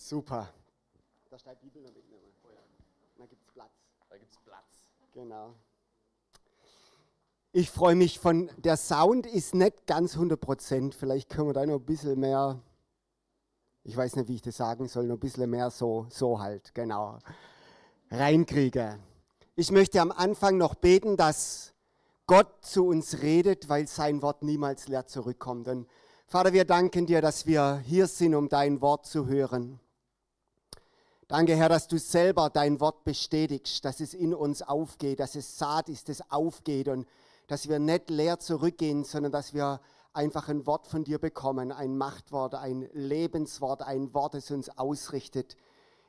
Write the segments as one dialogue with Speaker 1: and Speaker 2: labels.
Speaker 1: Super. Da steht die Bibel noch mitnehmen. Oh ja. Da gibt es Platz.
Speaker 2: Da gibt es Platz.
Speaker 1: Genau. Ich freue mich von, der Sound ist nicht ganz 100 Prozent. Vielleicht können wir da noch ein bisschen mehr, ich weiß nicht, wie ich das sagen soll, noch ein bisschen mehr so, so halt, genau, reinkriegen. Ich möchte am Anfang noch beten, dass Gott zu uns redet, weil sein Wort niemals leer zurückkommt. Und Vater, wir danken dir, dass wir hier sind, um dein Wort zu hören. Danke, Herr, dass du selber dein Wort bestätigst, dass es in uns aufgeht, dass es Saat ist, das aufgeht und dass wir nicht leer zurückgehen, sondern dass wir einfach ein Wort von dir bekommen, ein Machtwort, ein Lebenswort, ein Wort, das uns ausrichtet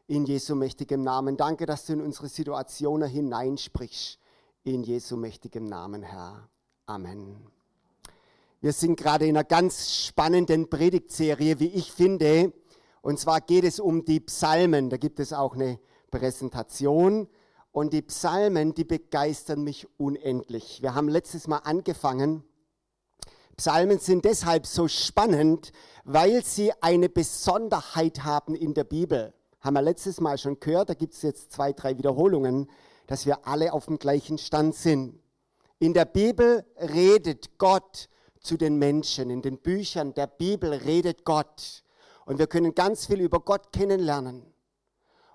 Speaker 1: in Jesu mächtigem Namen. Danke, dass du in unsere Situation hineinsprichst. In Jesu mächtigem Namen, Herr. Amen. Wir sind gerade in einer ganz spannenden Predigtserie, wie ich finde. Und zwar geht es um die Psalmen. Da gibt es auch eine Präsentation. Und die Psalmen, die begeistern mich unendlich. Wir haben letztes Mal angefangen. Psalmen sind deshalb so spannend, weil sie eine Besonderheit haben in der Bibel. Haben wir letztes Mal schon gehört, da gibt es jetzt zwei, drei Wiederholungen, dass wir alle auf dem gleichen Stand sind. In der Bibel redet Gott zu den Menschen. In den Büchern der Bibel redet Gott. Und wir können ganz viel über Gott kennenlernen.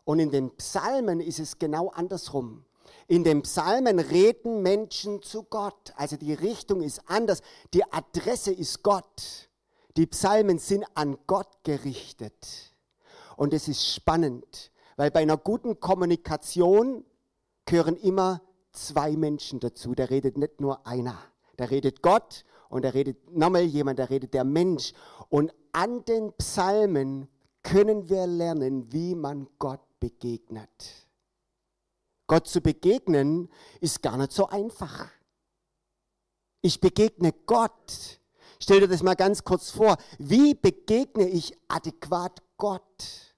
Speaker 1: Und in den Psalmen ist es genau andersrum. In den Psalmen reden Menschen zu Gott. Also die Richtung ist anders. Die Adresse ist Gott. Die Psalmen sind an Gott gerichtet. Und es ist spannend, weil bei einer guten Kommunikation gehören immer zwei Menschen dazu. Da redet nicht nur einer. Da redet Gott und da redet nochmal jemand, da redet der Mensch. Und an den Psalmen können wir lernen, wie man Gott begegnet. Gott zu begegnen ist gar nicht so einfach. Ich begegne Gott. Stell dir das mal ganz kurz vor. Wie begegne ich adäquat Gott?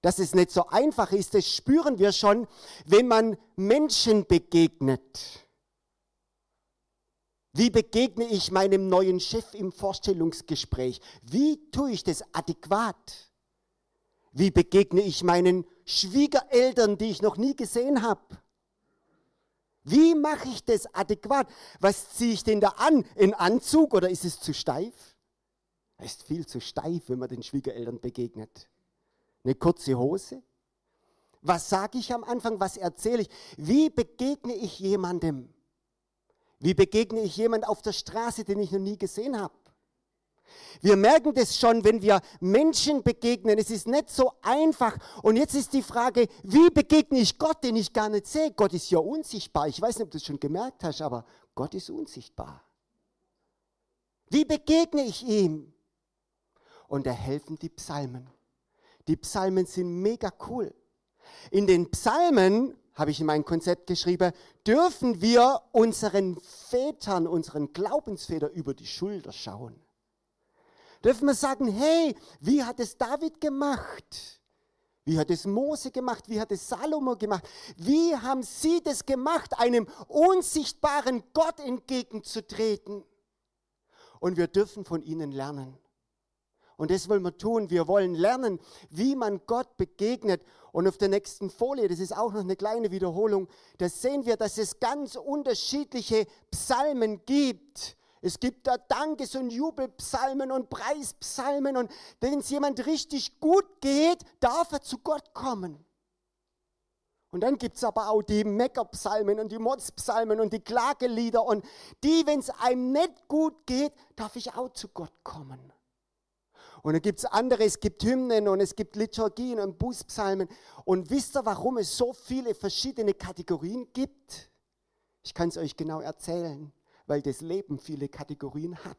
Speaker 1: Dass es nicht so einfach ist, das spüren wir schon, wenn man Menschen begegnet. Wie begegne ich meinem neuen Chef im Vorstellungsgespräch? Wie tue ich das adäquat? Wie begegne ich meinen Schwiegereltern, die ich noch nie gesehen habe? Wie mache ich das adäquat? Was ziehe ich denn da an? Ein Anzug oder ist es zu steif? Es ist viel zu steif, wenn man den Schwiegereltern begegnet. Eine kurze Hose? Was sage ich am Anfang? Was erzähle ich? Wie begegne ich jemandem? Wie begegne ich jemand auf der Straße, den ich noch nie gesehen habe? Wir merken das schon, wenn wir Menschen begegnen. Es ist nicht so einfach. Und jetzt ist die Frage, wie begegne ich Gott, den ich gar nicht sehe? Gott ist ja unsichtbar. Ich weiß nicht, ob du es schon gemerkt hast, aber Gott ist unsichtbar. Wie begegne ich ihm? Und da helfen die Psalmen. Die Psalmen sind mega cool. In den Psalmen habe ich in mein Konzept geschrieben, dürfen wir unseren Vätern, unseren Glaubensvätern über die Schulter schauen. Dürfen wir sagen, hey, wie hat es David gemacht? Wie hat es Mose gemacht? Wie hat es Salomo gemacht? Wie haben sie das gemacht, einem unsichtbaren Gott entgegenzutreten? Und wir dürfen von ihnen lernen. Und das wollen wir tun. Wir wollen lernen, wie man Gott begegnet. Und auf der nächsten Folie, das ist auch noch eine kleine Wiederholung, da sehen wir, dass es ganz unterschiedliche Psalmen gibt. Es gibt da Dankes- und Jubelpsalmen und Preispsalmen. Und wenn es jemand richtig gut geht, darf er zu Gott kommen. Und dann gibt es aber auch die Meckerpsalmen und die Motzpsalmen und die Klagelieder. Und die, wenn es einem nicht gut geht, darf ich auch zu Gott kommen. Und dann gibt es andere, es gibt Hymnen und es gibt Liturgien und Bußpsalmen. Und wisst ihr, warum es so viele verschiedene Kategorien gibt? Ich kann es euch genau erzählen, weil das Leben viele Kategorien hat.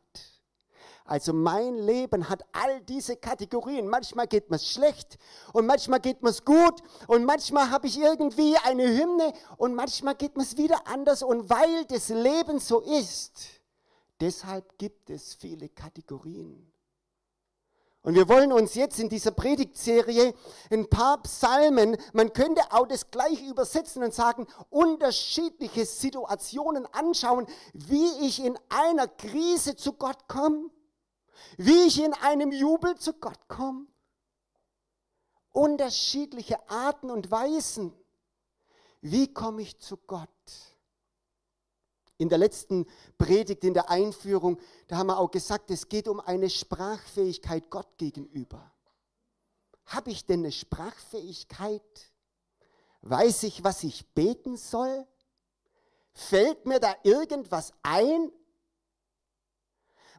Speaker 1: Also mein Leben hat all diese Kategorien. Manchmal geht mir's schlecht und manchmal geht mir's gut und manchmal habe ich irgendwie eine Hymne und manchmal geht mir's wieder anders. Und weil das Leben so ist, deshalb gibt es viele Kategorien. Und wir wollen uns jetzt in dieser Predigtserie ein paar Psalmen, man könnte auch das gleich übersetzen und sagen, unterschiedliche Situationen anschauen, wie ich in einer Krise zu Gott komme, wie ich in einem Jubel zu Gott komme, unterschiedliche Arten und Weisen. Wie komme ich zu Gott? In der letzten Predigt, in der Einführung, da haben wir auch gesagt, es geht um eine Sprachfähigkeit Gott gegenüber. Habe ich denn eine Sprachfähigkeit? Weiß ich, was ich beten soll? Fällt mir da irgendwas ein?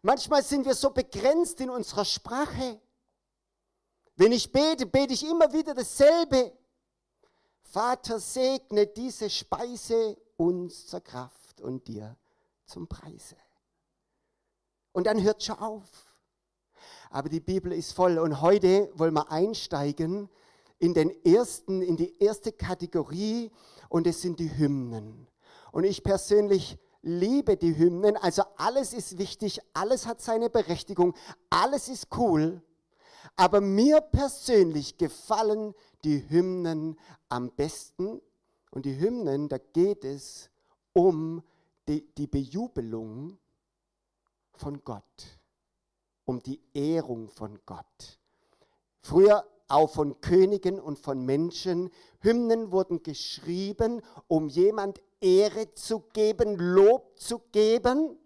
Speaker 1: Manchmal sind wir so begrenzt in unserer Sprache. Wenn ich bete, bete ich immer wieder dasselbe. Vater, segne diese Speise uns zur Und dir zum Preise. Und dann hört schon auf. Aber die Bibel ist voll und heute wollen wir einsteigen in den ersten, in die erste Kategorie und es sind die Hymnen. Und ich persönlich liebe die Hymnen, also alles ist wichtig, alles hat seine Berechtigung, alles ist cool. Aber mir persönlich gefallen die Hymnen am besten. Und die Hymnen, da geht es um die, die Bejubelung von Gott, um die Ehrung von Gott. Früher auch von Königen und von Menschen. Hymnen wurden geschrieben, um jemand Ehre zu geben, Lob zu geben.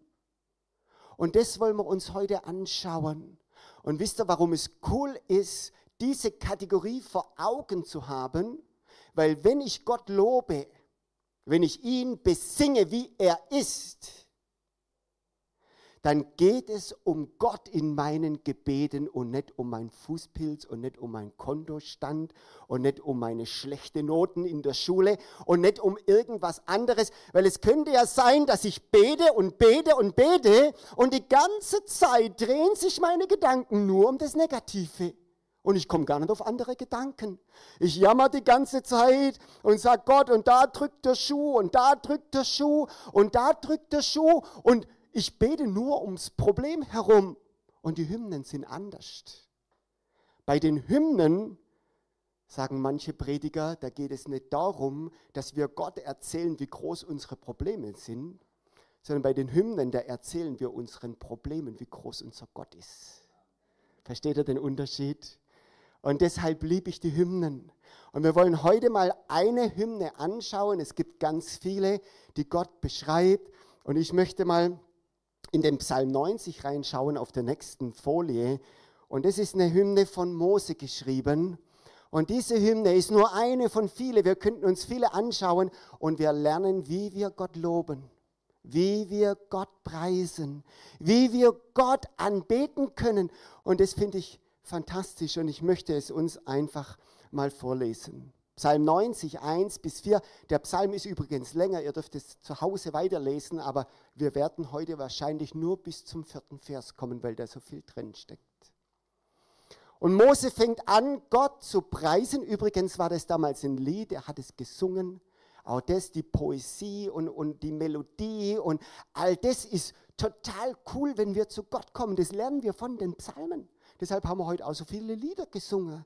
Speaker 1: Und das wollen wir uns heute anschauen. Und wisst ihr, warum es cool ist, diese Kategorie vor Augen zu haben? Weil wenn ich Gott lobe, wenn ich ihn besinge, wie er ist, dann geht es um Gott in meinen Gebeten und nicht um meinen Fußpilz und nicht um meinen Kontostand und nicht um meine schlechten Noten in der Schule und nicht um irgendwas anderes, weil es könnte ja sein, dass ich bete und bete und bete und die ganze Zeit drehen sich meine Gedanken nur um das Negative. Und ich komme gar nicht auf andere Gedanken. Ich jammer die ganze Zeit und sage Gott, und da drückt der Schuh, und da drückt der Schuh, und da drückt der Schuh. Und ich bete nur ums Problem herum. Und die Hymnen sind anders. Bei den Hymnen sagen manche Prediger, da geht es nicht darum, dass wir Gott erzählen, wie groß unsere Probleme sind, sondern bei den Hymnen, da erzählen wir unseren Problemen, wie groß unser Gott ist. Versteht ihr den Unterschied? Und deshalb liebe ich die Hymnen. Und wir wollen heute mal eine Hymne anschauen. Es gibt ganz viele, die Gott beschreibt. Und ich möchte mal in den Psalm 90 reinschauen auf der nächsten Folie. Und das ist eine Hymne von Mose geschrieben. Und diese Hymne ist nur eine von vielen. Wir könnten uns viele anschauen und wir lernen, wie wir Gott loben, wie wir Gott preisen, wie wir Gott anbeten können. Und das finde ich fantastisch und ich möchte es uns einfach mal vorlesen. Psalm 90, 1 bis 4. Der Psalm ist übrigens länger, ihr dürft es zu Hause weiterlesen, aber wir werden heute wahrscheinlich nur bis zum vierten Vers kommen, weil da so viel drin steckt. Und Mose fängt an, Gott zu preisen. Übrigens war das damals ein Lied, er hat es gesungen. Auch das, die Poesie und, und die Melodie und all das ist total cool, wenn wir zu Gott kommen. Das lernen wir von den Psalmen. Deshalb haben wir heute auch so viele Lieder gesungen.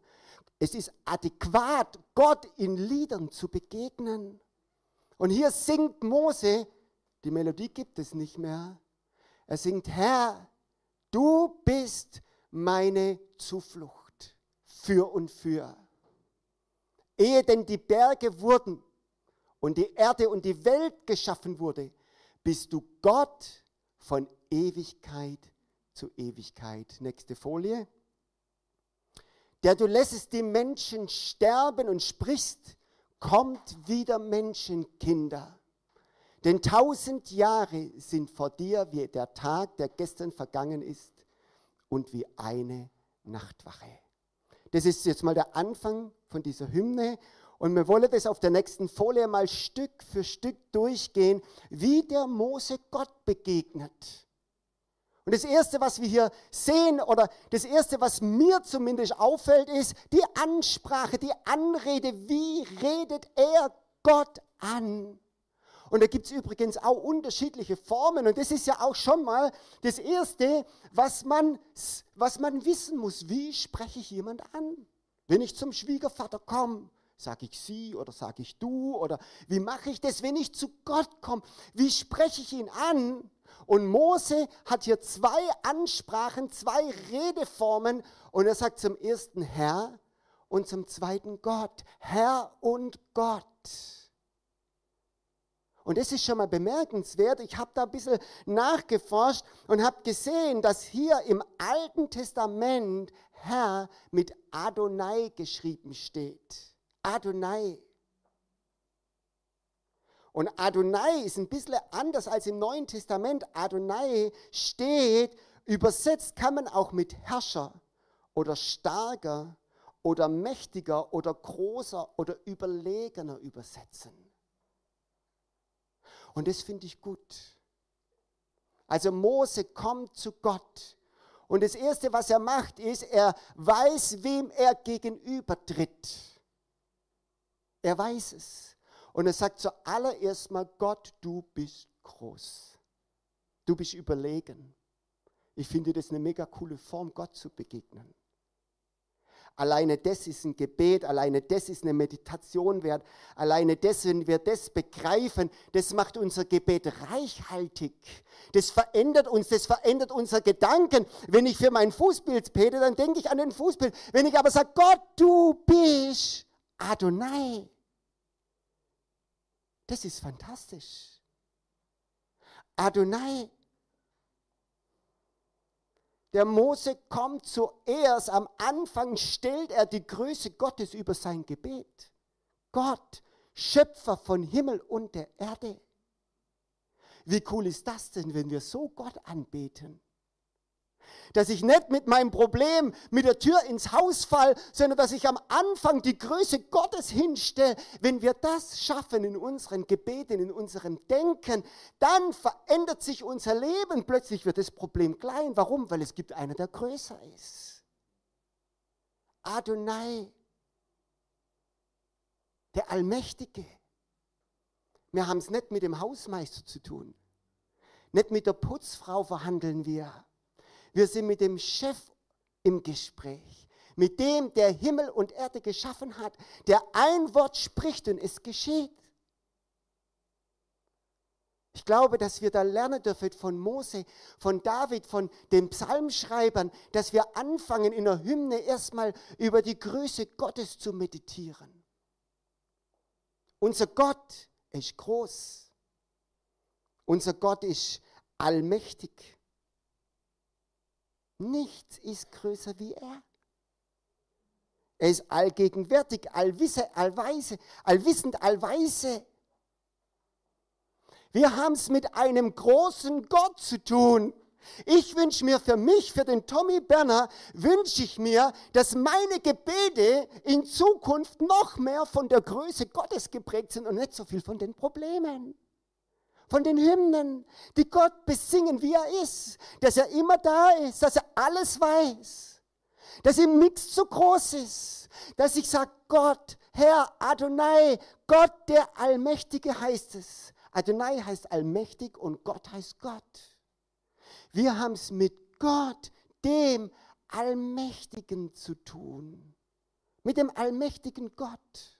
Speaker 1: Es ist adäquat, Gott in Liedern zu begegnen. Und hier singt Mose, die Melodie gibt es nicht mehr. Er singt, Herr, du bist meine Zuflucht für und für. Ehe denn die Berge wurden und die Erde und die Welt geschaffen wurde, bist du Gott von Ewigkeit zu Ewigkeit. Nächste Folie. Der du lässest die Menschen sterben und sprichst, kommt wieder Menschenkinder. Denn tausend Jahre sind vor dir wie der Tag, der gestern vergangen ist, und wie eine Nachtwache. Das ist jetzt mal der Anfang von dieser Hymne. Und wir wollen das auf der nächsten Folie mal Stück für Stück durchgehen, wie der Mose Gott begegnet. Und das Erste, was wir hier sehen, oder das Erste, was mir zumindest auffällt, ist die Ansprache, die Anrede. Wie redet er Gott an? Und da gibt es übrigens auch unterschiedliche Formen. Und das ist ja auch schon mal das Erste, was man, was man wissen muss. Wie spreche ich jemand an? Wenn ich zum Schwiegervater komme, sage ich sie oder sage ich du? Oder wie mache ich das, wenn ich zu Gott komme? Wie spreche ich ihn an? Und Mose hat hier zwei Ansprachen, zwei Redeformen. Und er sagt zum ersten Herr und zum zweiten Gott. Herr und Gott. Und das ist schon mal bemerkenswert. Ich habe da ein bisschen nachgeforscht und habe gesehen, dass hier im Alten Testament Herr mit Adonai geschrieben steht. Adonai. Und Adonai ist ein bisschen anders als im Neuen Testament. Adonai steht, übersetzt kann man auch mit Herrscher oder starker oder mächtiger oder großer oder überlegener übersetzen. Und das finde ich gut. Also Mose kommt zu Gott. Und das Erste, was er macht, ist, er weiß, wem er gegenübertritt. Er weiß es. Und er sagt zuallererst mal, Gott, du bist groß. Du bist überlegen. Ich finde das eine mega coole Form, Gott zu begegnen. Alleine das ist ein Gebet, alleine das ist eine Meditation wert, alleine das, wenn wir das begreifen, das macht unser Gebet reichhaltig. Das verändert uns, das verändert unser Gedanken. Wenn ich für mein Fußbild bete, dann denke ich an den Fußbild. Wenn ich aber sage, Gott, du bist Adonai, das ist fantastisch. Adonai. Der Mose kommt zuerst, am Anfang stellt er die Größe Gottes über sein Gebet. Gott, Schöpfer von Himmel und der Erde. Wie cool ist das denn, wenn wir so Gott anbeten? Dass ich nicht mit meinem Problem mit der Tür ins Haus fall, sondern dass ich am Anfang die Größe Gottes hinstelle. Wenn wir das schaffen in unseren Gebeten, in unserem Denken, dann verändert sich unser Leben. Plötzlich wird das Problem klein. Warum? Weil es gibt einen, der größer ist. Adonai, der Allmächtige. Wir haben es nicht mit dem Hausmeister zu tun. Nicht mit der Putzfrau verhandeln wir. Wir sind mit dem Chef im Gespräch, mit dem, der Himmel und Erde geschaffen hat, der ein Wort spricht und es geschieht. Ich glaube, dass wir da lernen dürfen von Mose, von David, von den Psalmschreibern, dass wir anfangen, in der Hymne erstmal über die Größe Gottes zu meditieren. Unser Gott ist groß. Unser Gott ist allmächtig. Nichts ist größer wie er. Er ist allgegenwärtig, allwisse, allweise, allwissend, allweise. Wir haben es mit einem großen Gott zu tun. Ich wünsche mir für mich, für den Tommy Berner, wünsche ich mir, dass meine Gebete in Zukunft noch mehr von der Größe Gottes geprägt sind und nicht so viel von den Problemen von den Hymnen, die Gott besingen, wie er ist, dass er immer da ist, dass er alles weiß, dass ihm nichts zu groß ist, dass ich sage, Gott, Herr, Adonai, Gott der Allmächtige heißt es. Adonai heißt allmächtig und Gott heißt Gott. Wir haben es mit Gott, dem Allmächtigen zu tun. Mit dem allmächtigen Gott.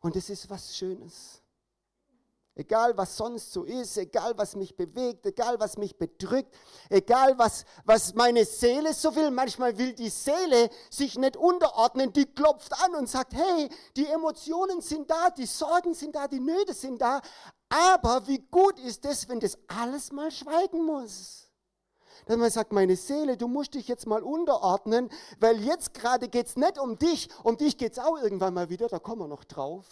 Speaker 1: Und es ist was Schönes. Egal was sonst so ist, egal was mich bewegt, egal was mich bedrückt, egal was, was meine Seele so will. Manchmal will die Seele sich nicht unterordnen, die klopft an und sagt, hey, die Emotionen sind da, die Sorgen sind da, die Nöte sind da. Aber wie gut ist es, wenn das alles mal schweigen muss? Dass man sagt, meine Seele, du musst dich jetzt mal unterordnen, weil jetzt gerade geht es nicht um dich, um dich geht es auch irgendwann mal wieder, da kommen wir noch drauf.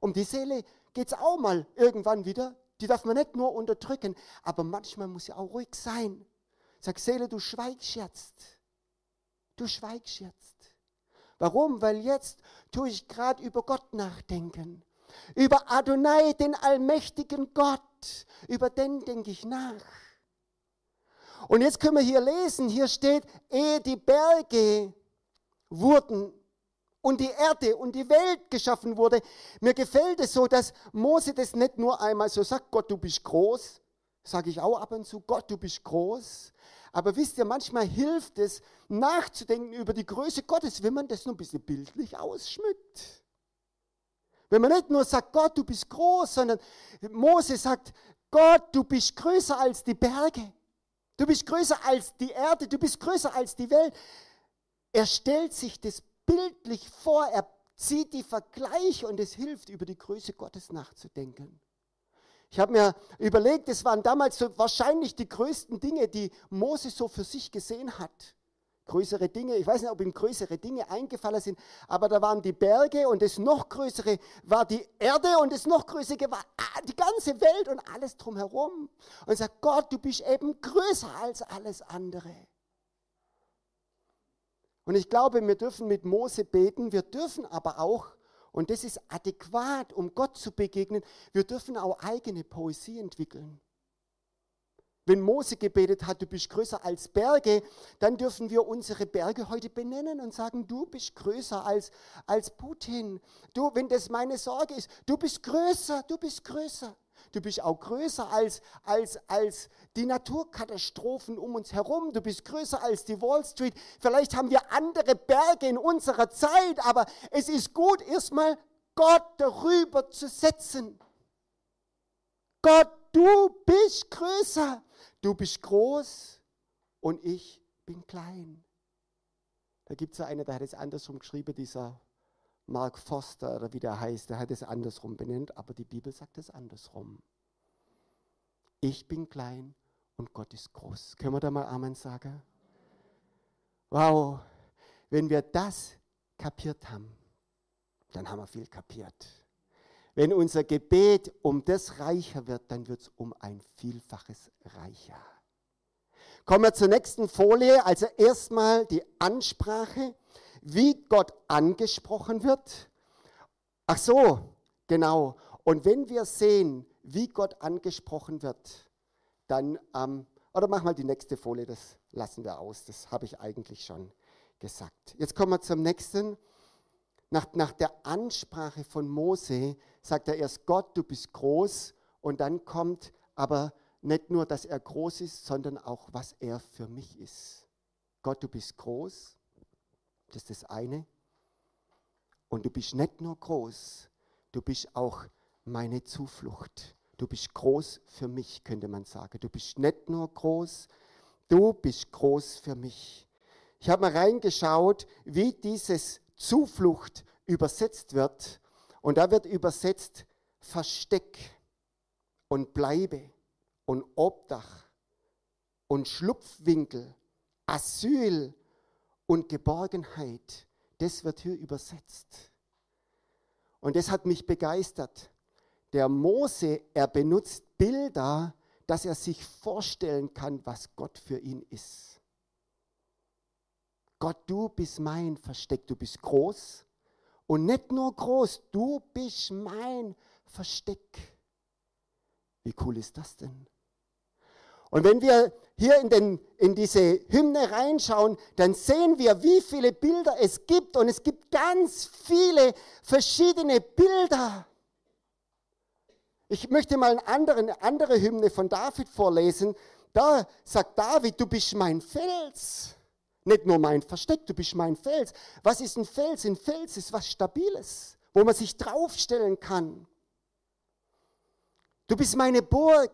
Speaker 1: Um die Seele geht es auch mal irgendwann wieder. Die darf man nicht nur unterdrücken, aber manchmal muss sie auch ruhig sein. Sag, Seele, du schweigst jetzt. Du schweigst jetzt. Warum? Weil jetzt tue ich gerade über Gott nachdenken. Über Adonai, den allmächtigen Gott. Über den denke ich nach. Und jetzt können wir hier lesen, hier steht, ehe die Berge wurden und die Erde und die Welt geschaffen wurde. Mir gefällt es so, dass Mose das nicht nur einmal so sagt, Gott, du bist groß, sage ich auch ab und zu, Gott, du bist groß. Aber wisst ihr, manchmal hilft es, nachzudenken über die Größe Gottes, wenn man das nur ein bisschen bildlich ausschmückt. Wenn man nicht nur sagt, Gott, du bist groß, sondern Mose sagt, Gott, du bist größer als die Berge. Du bist größer als die Erde, du bist größer als die Welt. er stellt sich das bildlich vor, er zieht die Vergleiche und es hilft, über die Größe Gottes nachzudenken. Ich habe mir überlegt, es waren damals so wahrscheinlich die größten Dinge, die Mose so für sich gesehen hat. Größere Dinge, ich weiß nicht, ob ihm größere Dinge eingefallen sind, aber da waren die Berge und das noch größere war die Erde und das noch größere war die ganze Welt und alles drumherum. Und er sagt, Gott, du bist eben größer als alles andere. Und ich glaube, wir dürfen mit Mose beten, wir dürfen aber auch und das ist adäquat, um Gott zu begegnen. Wir dürfen auch eigene Poesie entwickeln. Wenn Mose gebetet hat, du bist größer als Berge, dann dürfen wir unsere Berge heute benennen und sagen, du bist größer als, als Putin. Du, wenn das meine Sorge ist, du bist größer, du bist größer. Du bist auch größer als, als, als die Naturkatastrophen um uns herum. Du bist größer als die Wall Street. Vielleicht haben wir andere Berge in unserer Zeit, aber es ist gut, erstmal Gott darüber zu setzen. Gott, du bist größer. Du bist groß und ich bin klein. Da gibt es ja einer, der hat es andersrum geschrieben, dieser Mark Foster oder wie der heißt, der hat es andersrum benannt, aber die Bibel sagt es andersrum. Ich bin klein und Gott ist groß. Können wir da mal Amen sagen? Wow, wenn wir das kapiert haben, dann haben wir viel kapiert. Wenn unser Gebet um das reicher wird, dann wird es um ein Vielfaches reicher. Kommen wir zur nächsten Folie. Also erstmal die Ansprache wie Gott angesprochen wird. Ach so, genau. Und wenn wir sehen, wie Gott angesprochen wird, dann, ähm, oder mach mal die nächste Folie, das lassen wir aus, das habe ich eigentlich schon gesagt. Jetzt kommen wir zum nächsten. Nach, nach der Ansprache von Mose sagt er erst, Gott, du bist groß, und dann kommt aber nicht nur, dass er groß ist, sondern auch, was er für mich ist. Gott, du bist groß, das ist das eine. Und du bist nicht nur groß, du bist auch meine Zuflucht. Du bist groß für mich, könnte man sagen. Du bist nicht nur groß, du bist groß für mich. Ich habe mal reingeschaut, wie dieses Zuflucht übersetzt wird. Und da wird übersetzt Versteck und Bleibe und Obdach und Schlupfwinkel, Asyl und Geborgenheit. Das wird hier übersetzt. Und das hat mich begeistert. Der Mose, er benutzt Bilder, dass er sich vorstellen kann, was Gott für ihn ist. Gott, du bist mein Versteck, du bist groß. Und nicht nur groß, du bist mein Versteck. Wie cool ist das denn? Und wenn wir hier in, den, in diese Hymne reinschauen, dann sehen wir, wie viele Bilder es gibt. Und es gibt ganz viele verschiedene Bilder. Ich möchte mal eine andere, eine andere Hymne von David vorlesen. Da sagt David, du bist mein Fels. Nicht nur mein Versteck, du bist mein Fels. Was ist ein Fels? Ein Fels ist was Stabiles, wo man sich draufstellen kann. Du bist meine Burg.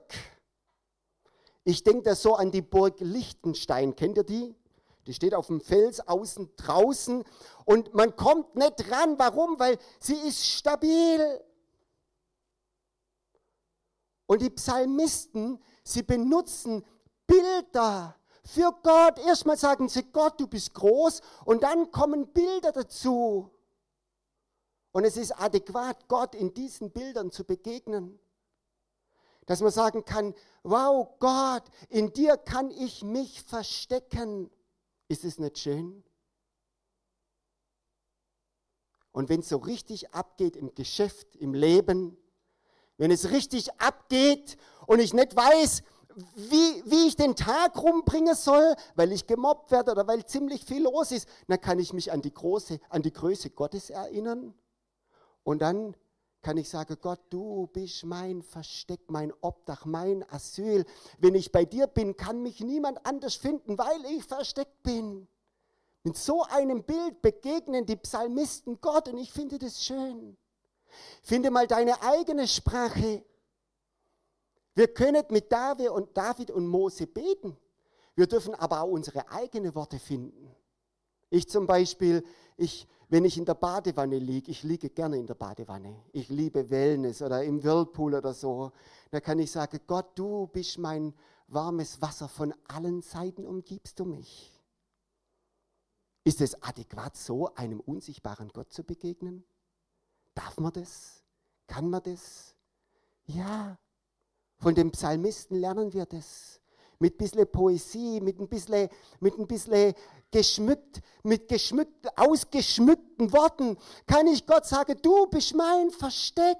Speaker 1: Ich denke da so an die Burg Liechtenstein. Kennt ihr die? Die steht auf dem Fels außen draußen und man kommt nicht ran. Warum? Weil sie ist stabil. Und die Psalmisten, sie benutzen Bilder für Gott. Erstmal sagen sie, Gott, du bist groß und dann kommen Bilder dazu. Und es ist adäquat, Gott in diesen Bildern zu begegnen. Dass man sagen kann, wow Gott, in dir kann ich mich verstecken. Ist es nicht schön? Und wenn es so richtig abgeht im Geschäft, im Leben, wenn es richtig abgeht und ich nicht weiß, wie, wie ich den Tag rumbringen soll, weil ich gemobbt werde oder weil ziemlich viel los ist, dann kann ich mich an die, große, an die Größe Gottes erinnern. Und dann kann ich sagen, Gott, du bist mein Versteck, mein Obdach, mein Asyl. Wenn ich bei dir bin, kann mich niemand anders finden, weil ich versteckt bin. Mit so einem Bild begegnen die Psalmisten Gott und ich finde das schön. Finde mal deine eigene Sprache. Wir können mit David und, David und Mose beten. Wir dürfen aber auch unsere eigenen Worte finden. Ich zum Beispiel, ich, wenn ich in der Badewanne liege, ich liege gerne in der Badewanne. Ich liebe Wellness oder im Whirlpool oder so. Da kann ich sagen, Gott, du bist mein warmes Wasser, von allen Seiten umgibst du mich. Ist es adäquat, so einem unsichtbaren Gott zu begegnen? Darf man das? Kann man das? Ja, von dem Psalmisten lernen wir das. Mit ein bisschen Poesie, mit ein bisschen, mit ein bisschen geschmückt, mit geschmückt, ausgeschmückten Worten kann ich Gott sagen, du bist mein Versteck.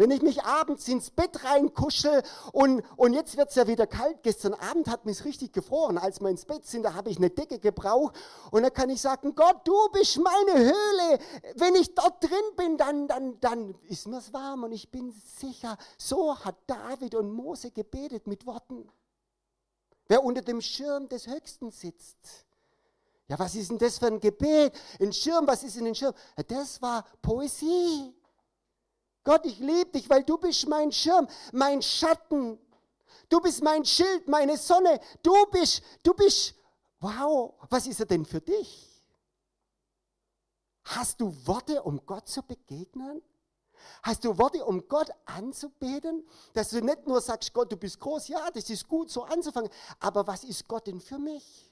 Speaker 1: Wenn ich mich abends ins Bett reinkuschel und, und jetzt es ja wieder kalt. Gestern Abend hat mich richtig gefroren. Als wir ins Bett sind, da habe ich eine Decke gebraucht. Und da kann ich sagen, Gott, du bist meine Höhle. Wenn ich dort drin bin, dann, dann, dann ist mir's warm und ich bin sicher. So hat David und Mose gebetet mit Worten. Wer unter dem Schirm des Höchsten sitzt. Ja, was ist denn das für ein Gebet? Ein Schirm, was ist in den Schirm? Das war Poesie. Gott, ich liebe dich, weil du bist mein Schirm, mein Schatten. Du bist mein Schild, meine Sonne. Du bist, du bist, wow, was ist er denn für dich? Hast du Worte, um Gott zu begegnen? Hast du Worte, um Gott anzubeten? Dass du nicht nur sagst, Gott, du bist groß, ja, das ist gut, so anzufangen. Aber was ist Gott denn für mich?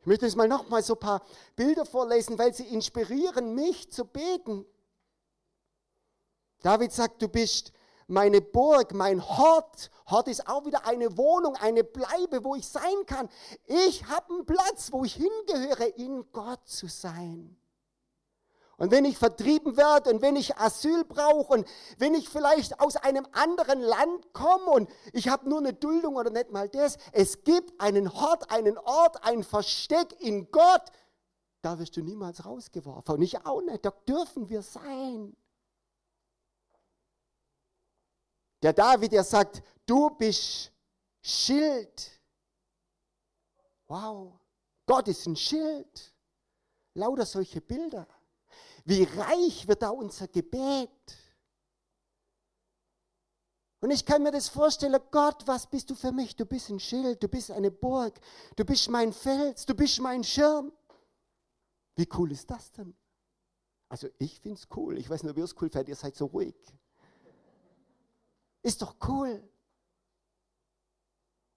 Speaker 1: Ich möchte jetzt mal noch mal so ein paar Bilder vorlesen, weil sie inspirieren mich zu beten. David sagt, du bist meine Burg, mein Hort. Hort ist auch wieder eine Wohnung, eine Bleibe, wo ich sein kann. Ich habe einen Platz, wo ich hingehöre, in Gott zu sein. Und wenn ich vertrieben werde und wenn ich Asyl brauche und wenn ich vielleicht aus einem anderen Land komme und ich habe nur eine Duldung oder nicht mal das, es gibt einen Hort, einen Ort, ein Versteck in Gott, da wirst du niemals rausgeworfen. Und ich auch nicht, da dürfen wir sein. Der David, der sagt, du bist Schild. Wow, Gott ist ein Schild. Lauter solche Bilder. Wie reich wird da unser Gebet. Und ich kann mir das vorstellen, Gott, was bist du für mich? Du bist ein Schild, du bist eine Burg, du bist mein Fels, du bist mein Schirm. Wie cool ist das denn? Also ich finde es cool. Ich weiß nicht, ob ihr es cool findet, ihr seid so ruhig. Ist doch cool.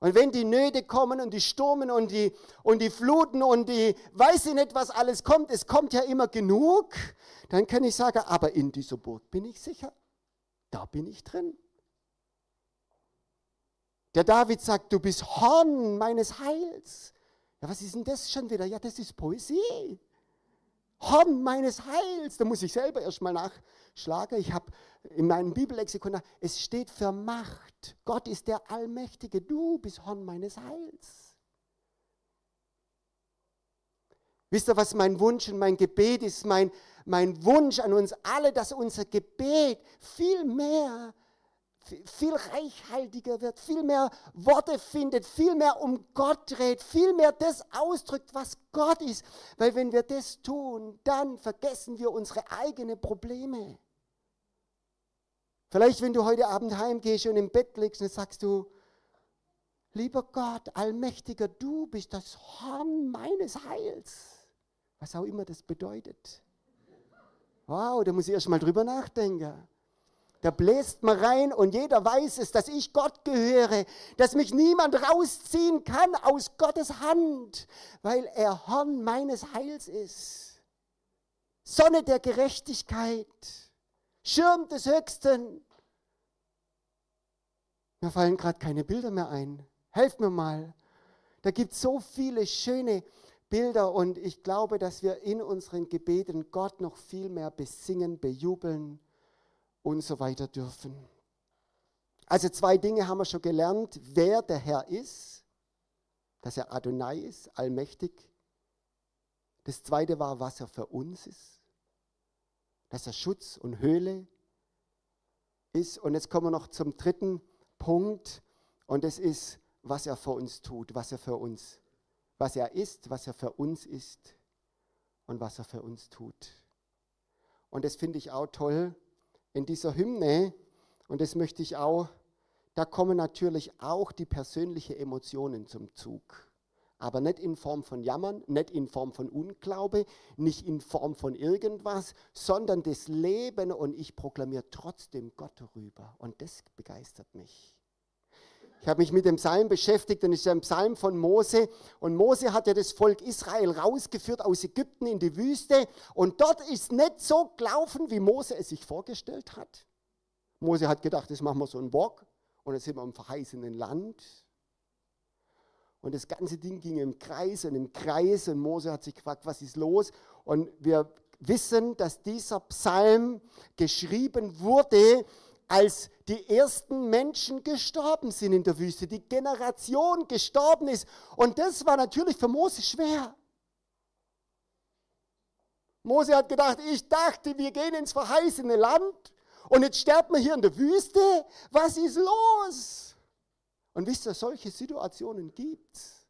Speaker 1: Und wenn die Nöte kommen und die Stürmen und die, und die Fluten und die, weiß ich nicht, was alles kommt, es kommt ja immer genug, dann kann ich sagen, aber in dieser Burg bin ich sicher. Da bin ich drin. Der David sagt, du bist Horn meines Heils. Ja, was ist denn das schon wieder? Ja, das ist Poesie. Horn meines Heils. Da muss ich selber erstmal nachschlagen. Ich habe in meinem Bibellexikon, es steht für Macht. Gott ist der Allmächtige. Du bist Horn meines Heils. Wisst ihr, was mein Wunsch und mein Gebet ist? Mein, mein Wunsch an uns alle, dass unser Gebet viel mehr viel reichhaltiger wird, viel mehr Worte findet, viel mehr um Gott dreht, viel mehr das ausdrückt, was Gott ist. Weil wenn wir das tun, dann vergessen wir unsere eigenen Probleme. Vielleicht, wenn du heute Abend heimgehst und im Bett liegst, dann sagst du, lieber Gott, Allmächtiger, du bist das Horn meines Heils. Was auch immer das bedeutet. Wow, da muss ich erst mal drüber nachdenken. Da bläst man rein und jeder weiß es, dass ich Gott gehöre, dass mich niemand rausziehen kann aus Gottes Hand, weil er Horn meines Heils ist. Sonne der Gerechtigkeit, Schirm des Höchsten. Mir fallen gerade keine Bilder mehr ein. Helft mir mal. Da gibt es so viele schöne Bilder und ich glaube, dass wir in unseren Gebeten Gott noch viel mehr besingen, bejubeln und so weiter dürfen. Also zwei Dinge haben wir schon gelernt, wer der Herr ist, dass er Adonai ist, allmächtig. Das zweite war, was er für uns ist, dass er Schutz und Höhle ist. Und jetzt kommen wir noch zum dritten Punkt und das ist, was er für uns tut, was er für uns, was er ist, was er für uns ist und was er für uns tut. Und das finde ich auch toll, in dieser Hymne, und das möchte ich auch, da kommen natürlich auch die persönlichen Emotionen zum Zug. aber nicht in Form von Jammern, nicht in Form von Unglaube, nicht in Form von irgendwas, sondern das Leben und ich proklamiere trotzdem Gott darüber. Und das begeistert mich. Ich habe mich mit dem Psalm beschäftigt, und es ist ein Psalm von Mose. Und Mose hat ja das Volk Israel rausgeführt aus Ägypten in die Wüste. Und dort ist nicht so gelaufen, wie Mose es sich vorgestellt hat. Mose hat gedacht, das machen wir so einen Bock. Und jetzt sind wir im verheißenen Land. Und das ganze Ding ging im Kreis und im Kreis und Mose hat sich gefragt, was ist los? Und wir wissen, dass dieser Psalm geschrieben wurde, als die ersten Menschen gestorben sind in der Wüste, die Generation gestorben ist. Und das war natürlich für Mose schwer. Mose hat gedacht, ich dachte, wir gehen ins verheißene Land und jetzt sterben wir hier in der Wüste. Was ist los? Und wisst ihr, solche Situationen gibt es.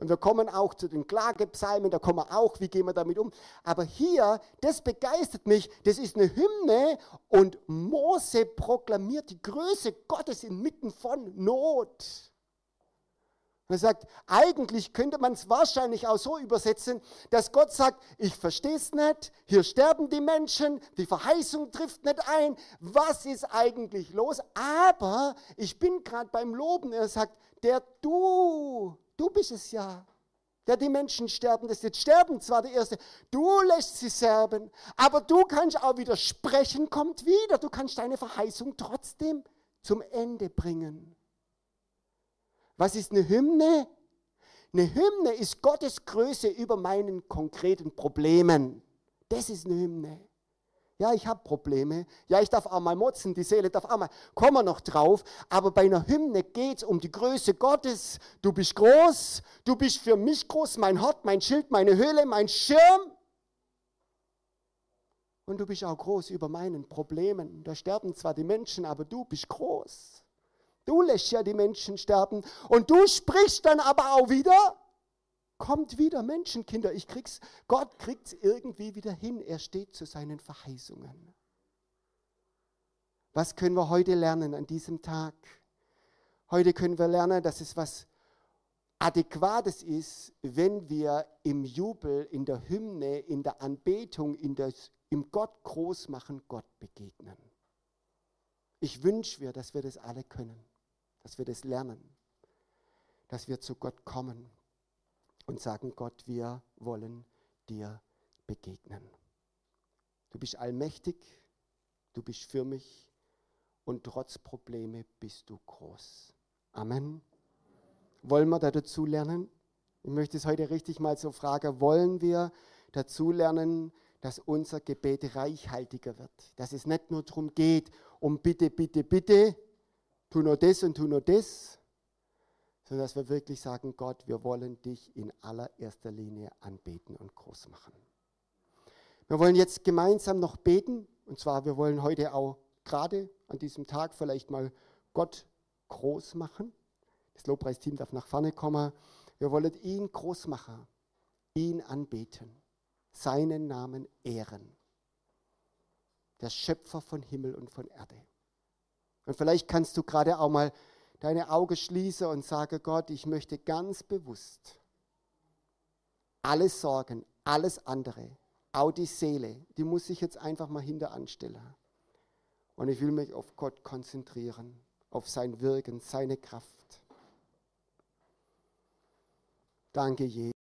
Speaker 1: Und wir kommen auch zu den Klagepsalmen, da kommen wir auch, wie gehen wir damit um. Aber hier, das begeistert mich, das ist eine Hymne und Mose proklamiert die Größe Gottes inmitten von Not. Und er sagt, eigentlich könnte man es wahrscheinlich auch so übersetzen, dass Gott sagt, ich verstehe es nicht, hier sterben die Menschen, die Verheißung trifft nicht ein, was ist eigentlich los? Aber ich bin gerade beim Loben, er sagt, der du, du bist es ja, der die Menschen sterben lässt. Jetzt sterben zwar die Erste, du lässt sie sterben, aber du kannst auch wieder sprechen, kommt wieder, du kannst deine Verheißung trotzdem zum Ende bringen. Was ist eine Hymne? Eine Hymne ist Gottes Größe über meinen konkreten Problemen. Das ist eine Hymne. Ja, ich habe Probleme. Ja, ich darf auch mal motzen, die Seele darf auch mal. Kommen wir noch drauf. Aber bei einer Hymne geht es um die Größe Gottes. Du bist groß, du bist für mich groß, mein Hort, mein Schild, meine Höhle, mein Schirm. Und du bist auch groß über meinen Problemen. Da sterben zwar die Menschen, aber du bist groß. Du lässt ja die Menschen sterben und du sprichst dann aber auch wieder, kommt wieder Menschenkinder, ich krieg's, Gott kriegt es irgendwie wieder hin, er steht zu seinen Verheißungen. Was können wir heute lernen an diesem Tag? Heute können wir lernen, dass es was Adäquates ist, wenn wir im Jubel, in der Hymne, in der Anbetung, in das, im Gott großmachen Gott begegnen. Ich wünsche mir, dass wir das alle können dass wir das lernen, dass wir zu Gott kommen und sagen, Gott, wir wollen dir begegnen. Du bist allmächtig, du bist für mich und trotz Probleme bist du groß. Amen. Wollen wir da dazu lernen? Ich möchte es heute richtig mal so fragen, wollen wir dazu lernen, dass unser Gebet reichhaltiger wird? Dass es nicht nur darum geht, um bitte, bitte, bitte, tu nur das und tu nur das, sondern dass wir wirklich sagen, Gott, wir wollen dich in allererster Linie anbeten und groß machen. Wir wollen jetzt gemeinsam noch beten, und zwar, wir wollen heute auch gerade an diesem Tag vielleicht mal Gott groß machen. Das Lobpreisteam darf nach vorne kommen. Wir wollen ihn groß machen, ihn anbeten, seinen Namen ehren. Der Schöpfer von Himmel und von Erde. Und vielleicht kannst du gerade auch mal deine Augen schließen und sagen, Gott, ich möchte ganz bewusst alles Sorgen, alles andere, auch die Seele, die muss ich jetzt einfach mal hinter anstellen. Und ich will mich auf Gott konzentrieren, auf sein Wirken, seine Kraft. Danke, Jesus.